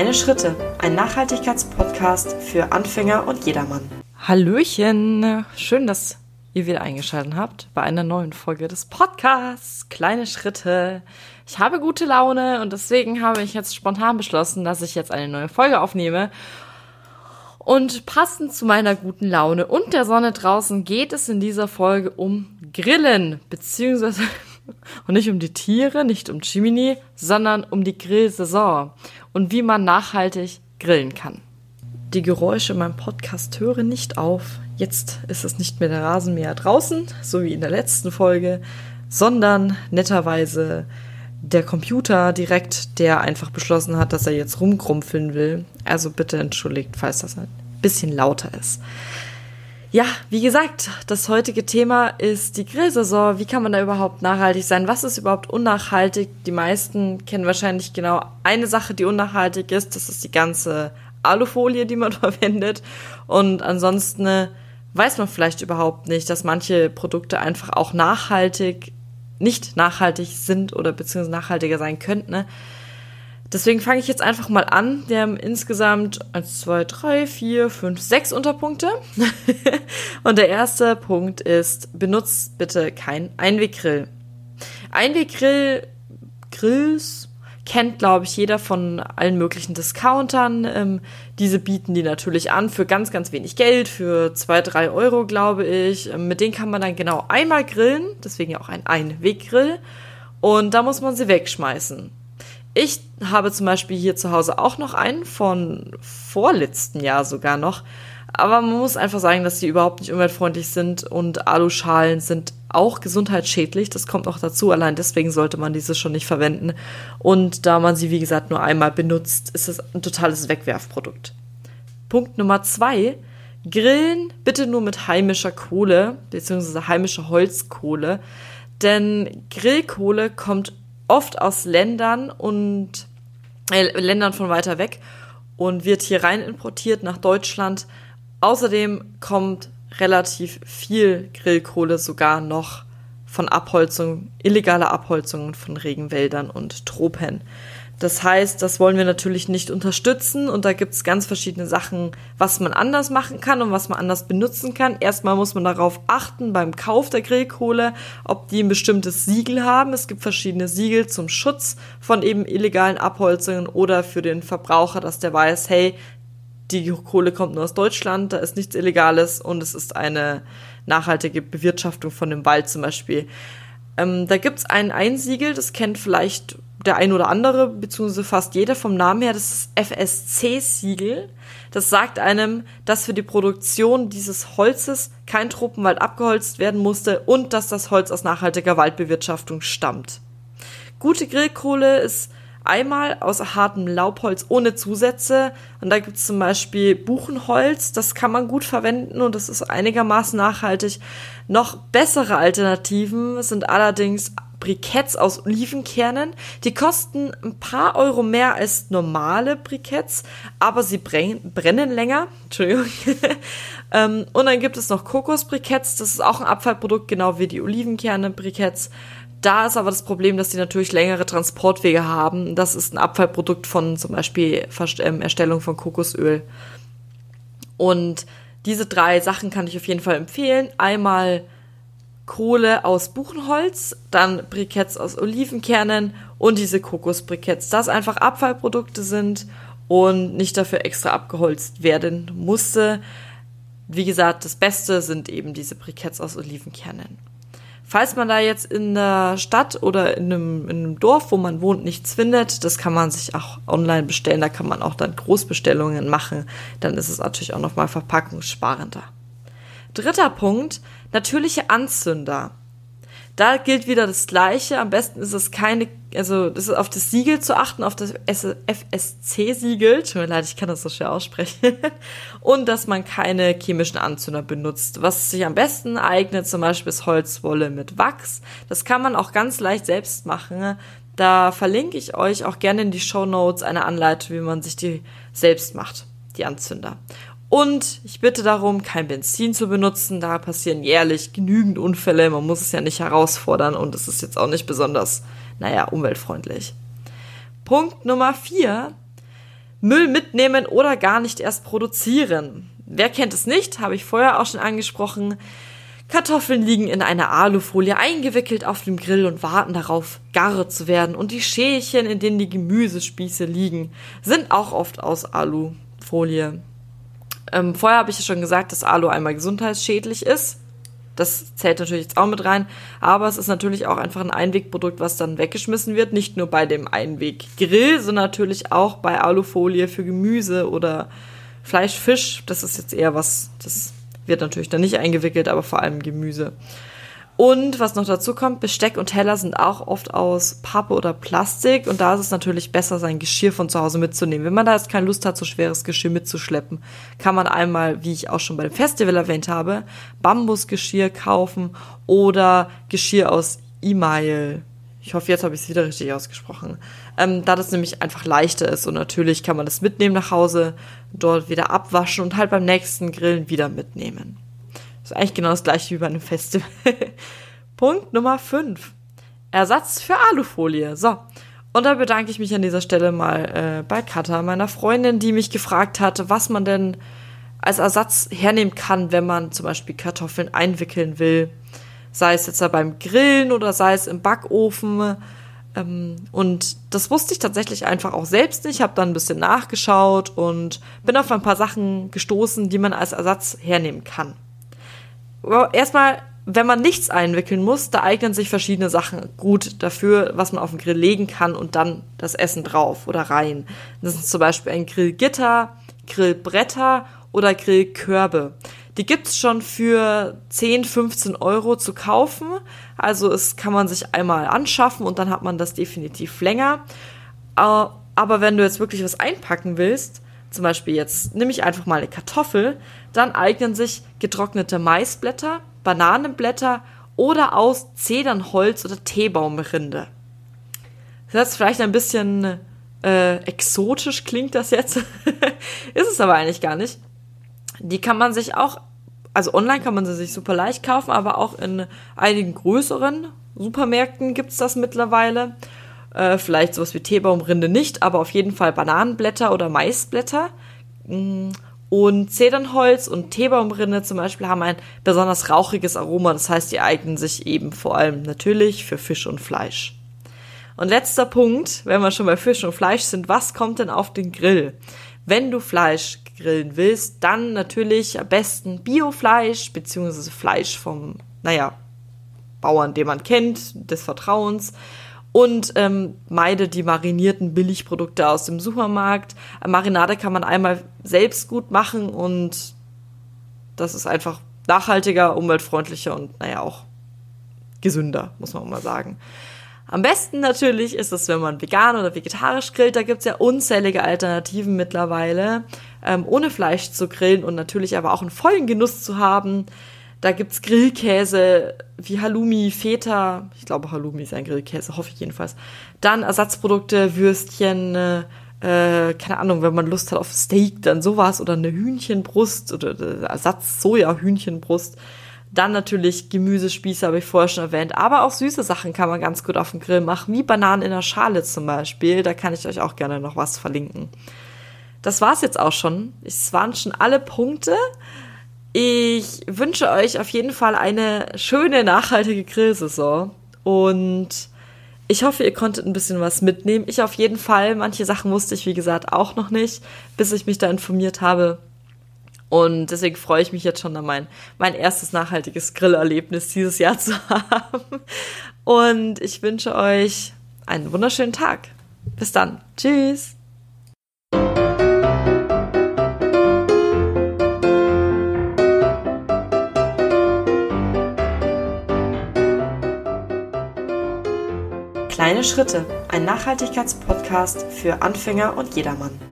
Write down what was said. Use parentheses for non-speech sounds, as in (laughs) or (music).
Kleine Schritte, ein Nachhaltigkeitspodcast für Anfänger und jedermann. Hallöchen, schön, dass ihr wieder eingeschaltet habt bei einer neuen Folge des Podcasts Kleine Schritte. Ich habe gute Laune und deswegen habe ich jetzt spontan beschlossen, dass ich jetzt eine neue Folge aufnehme. Und passend zu meiner guten Laune und der Sonne draußen geht es in dieser Folge um Grillen, beziehungsweise und nicht um die Tiere, nicht um Chimini, sondern um die Grillsaison und wie man nachhaltig grillen kann. Die Geräusche in meinem Podcast hören nicht auf. Jetzt ist es nicht mehr der Rasenmäher draußen, so wie in der letzten Folge, sondern netterweise der Computer direkt, der einfach beschlossen hat, dass er jetzt rumkrumpfeln will. Also bitte entschuldigt, falls das ein bisschen lauter ist. Ja, wie gesagt, das heutige Thema ist die Grillsaison. Wie kann man da überhaupt nachhaltig sein? Was ist überhaupt unnachhaltig? Die meisten kennen wahrscheinlich genau eine Sache, die unnachhaltig ist. Das ist die ganze Alufolie, die man (laughs) verwendet. Und ansonsten äh, weiß man vielleicht überhaupt nicht, dass manche Produkte einfach auch nachhaltig, nicht nachhaltig sind oder beziehungsweise nachhaltiger sein könnten. Ne? Deswegen fange ich jetzt einfach mal an. Wir haben insgesamt 1, 2, 3, 4, 5, 6 Unterpunkte. (laughs) und der erste Punkt ist, benutzt bitte kein Einweggrill. Einweggrill, Grills kennt, glaube ich, jeder von allen möglichen Discountern. Ähm, diese bieten die natürlich an für ganz, ganz wenig Geld, für 2, 3 Euro, glaube ich. Ähm, mit denen kann man dann genau einmal grillen, deswegen ja auch ein Einweggrill. Und da muss man sie wegschmeißen. Ich habe zum Beispiel hier zu Hause auch noch einen von vorletzten Jahr sogar noch. Aber man muss einfach sagen, dass die überhaupt nicht umweltfreundlich sind und Aluschalen sind auch gesundheitsschädlich. Das kommt auch dazu. Allein deswegen sollte man diese schon nicht verwenden. Und da man sie, wie gesagt, nur einmal benutzt, ist es ein totales Wegwerfprodukt. Punkt Nummer zwei. Grillen bitte nur mit heimischer Kohle, beziehungsweise heimischer Holzkohle. Denn Grillkohle kommt oft aus Ländern und äh, Ländern von weiter weg und wird hier rein importiert nach Deutschland. Außerdem kommt relativ viel Grillkohle sogar noch von Abholzung, illegaler Abholzungen von Regenwäldern und Tropen. Das heißt, das wollen wir natürlich nicht unterstützen und da gibt es ganz verschiedene Sachen, was man anders machen kann und was man anders benutzen kann. Erstmal muss man darauf achten beim Kauf der Grillkohle, ob die ein bestimmtes Siegel haben. Es gibt verschiedene Siegel zum Schutz von eben illegalen Abholzungen oder für den Verbraucher, dass der weiß, hey, die Kohle kommt nur aus Deutschland, da ist nichts Illegales und es ist eine nachhaltige Bewirtschaftung von dem Wald zum Beispiel. Ähm, da gibt es ein Einsiegel, das kennt vielleicht der ein oder andere, beziehungsweise fast jeder vom Namen her, das ist FSC-Siegel. Das sagt einem, dass für die Produktion dieses Holzes kein Tropenwald abgeholzt werden musste und dass das Holz aus nachhaltiger Waldbewirtschaftung stammt. Gute Grillkohle ist einmal aus hartem Laubholz ohne Zusätze. Und da gibt es zum Beispiel Buchenholz, das kann man gut verwenden und das ist einigermaßen nachhaltig. Noch bessere Alternativen sind allerdings Briketts aus Olivenkernen. Die kosten ein paar Euro mehr als normale Briketts, aber sie brennen länger. (laughs) Entschuldigung. (laughs) Ähm, und dann gibt es noch Kokosbriketts. Das ist auch ein Abfallprodukt, genau wie die Olivenkerne-Briketts. Da ist aber das Problem, dass die natürlich längere Transportwege haben. Das ist ein Abfallprodukt von zum Beispiel ähm, Erstellung von Kokosöl. Und diese drei Sachen kann ich auf jeden Fall empfehlen. Einmal Kohle aus Buchenholz, dann Briketts aus Olivenkernen und diese Kokosbriketts, das einfach Abfallprodukte sind und nicht dafür extra abgeholzt werden musste. Wie gesagt, das Beste sind eben diese Briketts aus Olivenkernen. Falls man da jetzt in der Stadt oder in einem, in einem Dorf, wo man wohnt, nichts findet, das kann man sich auch online bestellen. Da kann man auch dann Großbestellungen machen. Dann ist es natürlich auch nochmal verpackungssparender. Dritter Punkt, natürliche Anzünder. Da gilt wieder das Gleiche. Am besten ist es keine, also das ist auf das Siegel zu achten, auf das FSC-Siegel. Tut mir leid, ich kann das so schwer aussprechen. (laughs) Und dass man keine chemischen Anzünder benutzt. Was sich am besten eignet, zum Beispiel ist Holzwolle mit Wachs. Das kann man auch ganz leicht selbst machen. Da verlinke ich euch auch gerne in die Show Notes eine Anleitung, wie man sich die selbst macht, die Anzünder. Und ich bitte darum, kein Benzin zu benutzen. Da passieren jährlich genügend Unfälle. Man muss es ja nicht herausfordern und es ist jetzt auch nicht besonders, naja, umweltfreundlich. Punkt Nummer vier. Müll mitnehmen oder gar nicht erst produzieren. Wer kennt es nicht? Habe ich vorher auch schon angesprochen. Kartoffeln liegen in einer Alufolie eingewickelt auf dem Grill und warten darauf, gar zu werden. Und die Schälchen, in denen die Gemüsespieße liegen, sind auch oft aus Alufolie. Ähm, vorher habe ich ja schon gesagt, dass Alu einmal gesundheitsschädlich ist. Das zählt natürlich jetzt auch mit rein. Aber es ist natürlich auch einfach ein Einwegprodukt, was dann weggeschmissen wird. Nicht nur bei dem Einweggrill, sondern natürlich auch bei Alufolie für Gemüse oder Fleisch, Fisch. Das ist jetzt eher was, das wird natürlich dann nicht eingewickelt, aber vor allem Gemüse. Und was noch dazu kommt, Besteck und Teller sind auch oft aus Pappe oder Plastik und da ist es natürlich besser, sein Geschirr von zu Hause mitzunehmen. Wenn man da jetzt keine Lust hat, so schweres Geschirr mitzuschleppen, kann man einmal, wie ich auch schon bei dem Festival erwähnt habe, Bambusgeschirr kaufen oder Geschirr aus E-Mail. Ich hoffe, jetzt habe ich es wieder richtig ausgesprochen. Ähm, da das nämlich einfach leichter ist und natürlich kann man das mitnehmen nach Hause, dort wieder abwaschen und halt beim nächsten Grillen wieder mitnehmen. Ist eigentlich genau das gleiche wie bei einem Festival. (laughs) Punkt Nummer 5. Ersatz für Alufolie. So. Und da bedanke ich mich an dieser Stelle mal äh, bei Katha, meiner Freundin, die mich gefragt hatte, was man denn als Ersatz hernehmen kann, wenn man zum Beispiel Kartoffeln einwickeln will sei es jetzt beim Grillen oder sei es im Backofen. Ähm, und das wusste ich tatsächlich einfach auch selbst nicht. Ich habe dann ein bisschen nachgeschaut und bin auf ein paar Sachen gestoßen, die man als Ersatz hernehmen kann. Erstmal, wenn man nichts einwickeln muss, da eignen sich verschiedene Sachen gut dafür, was man auf den Grill legen kann und dann das Essen drauf oder rein. Das ist zum Beispiel ein Grillgitter, Grillbretter oder Grillkörbe. Die gibt's schon für 10, 15 Euro zu kaufen. Also es kann man sich einmal anschaffen und dann hat man das definitiv länger. Aber wenn du jetzt wirklich was einpacken willst, zum Beispiel jetzt nehme ich einfach mal eine Kartoffel, dann eignen sich getrocknete Maisblätter, Bananenblätter oder aus Zedernholz oder Teebaumrinde. Das ist vielleicht ein bisschen äh, exotisch klingt das jetzt. (laughs) ist es aber eigentlich gar nicht. Die kann man sich auch, also online kann man sie sich super leicht kaufen, aber auch in einigen größeren Supermärkten gibt's das mittlerweile. Äh, vielleicht sowas wie Teebaumrinde nicht, aber auf jeden Fall Bananenblätter oder Maisblätter. Mm, und Zedernholz und Teebaumrinde zum Beispiel haben ein besonders rauchiges Aroma. Das heißt, die eignen sich eben vor allem natürlich für Fisch und Fleisch. Und letzter Punkt, wenn wir schon bei Fisch und Fleisch sind, was kommt denn auf den Grill? Wenn du Fleisch grillen willst, dann natürlich am besten Biofleisch, beziehungsweise Fleisch vom, naja, Bauern, den man kennt, des Vertrauens. Und ähm, meide die marinierten Billigprodukte aus dem Supermarkt. Marinade kann man einmal selbst gut machen und das ist einfach nachhaltiger, umweltfreundlicher und naja auch gesünder, muss man mal sagen. Am besten natürlich ist es, wenn man vegan oder vegetarisch grillt. Da gibt's ja unzählige Alternativen mittlerweile, ähm, ohne Fleisch zu grillen und natürlich aber auch einen vollen Genuss zu haben. Da gibt's Grillkäse wie Halloumi, Feta. Ich glaube, Halloumi ist ein Grillkäse, hoffe ich jedenfalls. Dann Ersatzprodukte, Würstchen, äh, keine Ahnung, wenn man Lust hat auf Steak, dann sowas oder eine Hühnchenbrust oder äh, Ersatz Soja-Hühnchenbrust. Dann natürlich Gemüsespieße, habe ich vorher schon erwähnt. Aber auch süße Sachen kann man ganz gut auf dem Grill machen, wie Bananen in der Schale zum Beispiel. Da kann ich euch auch gerne noch was verlinken. Das war's jetzt auch schon. Es waren schon alle Punkte. Ich wünsche euch auf jeden Fall eine schöne, nachhaltige Grillsaison. Und ich hoffe, ihr konntet ein bisschen was mitnehmen. Ich auf jeden Fall. Manche Sachen wusste ich, wie gesagt, auch noch nicht, bis ich mich da informiert habe. Und deswegen freue ich mich jetzt schon, mein, mein erstes nachhaltiges Grillerlebnis dieses Jahr (laughs) zu haben. Und ich wünsche euch einen wunderschönen Tag. Bis dann. Tschüss. Kleine Schritte, ein Nachhaltigkeitspodcast für Anfänger und jedermann.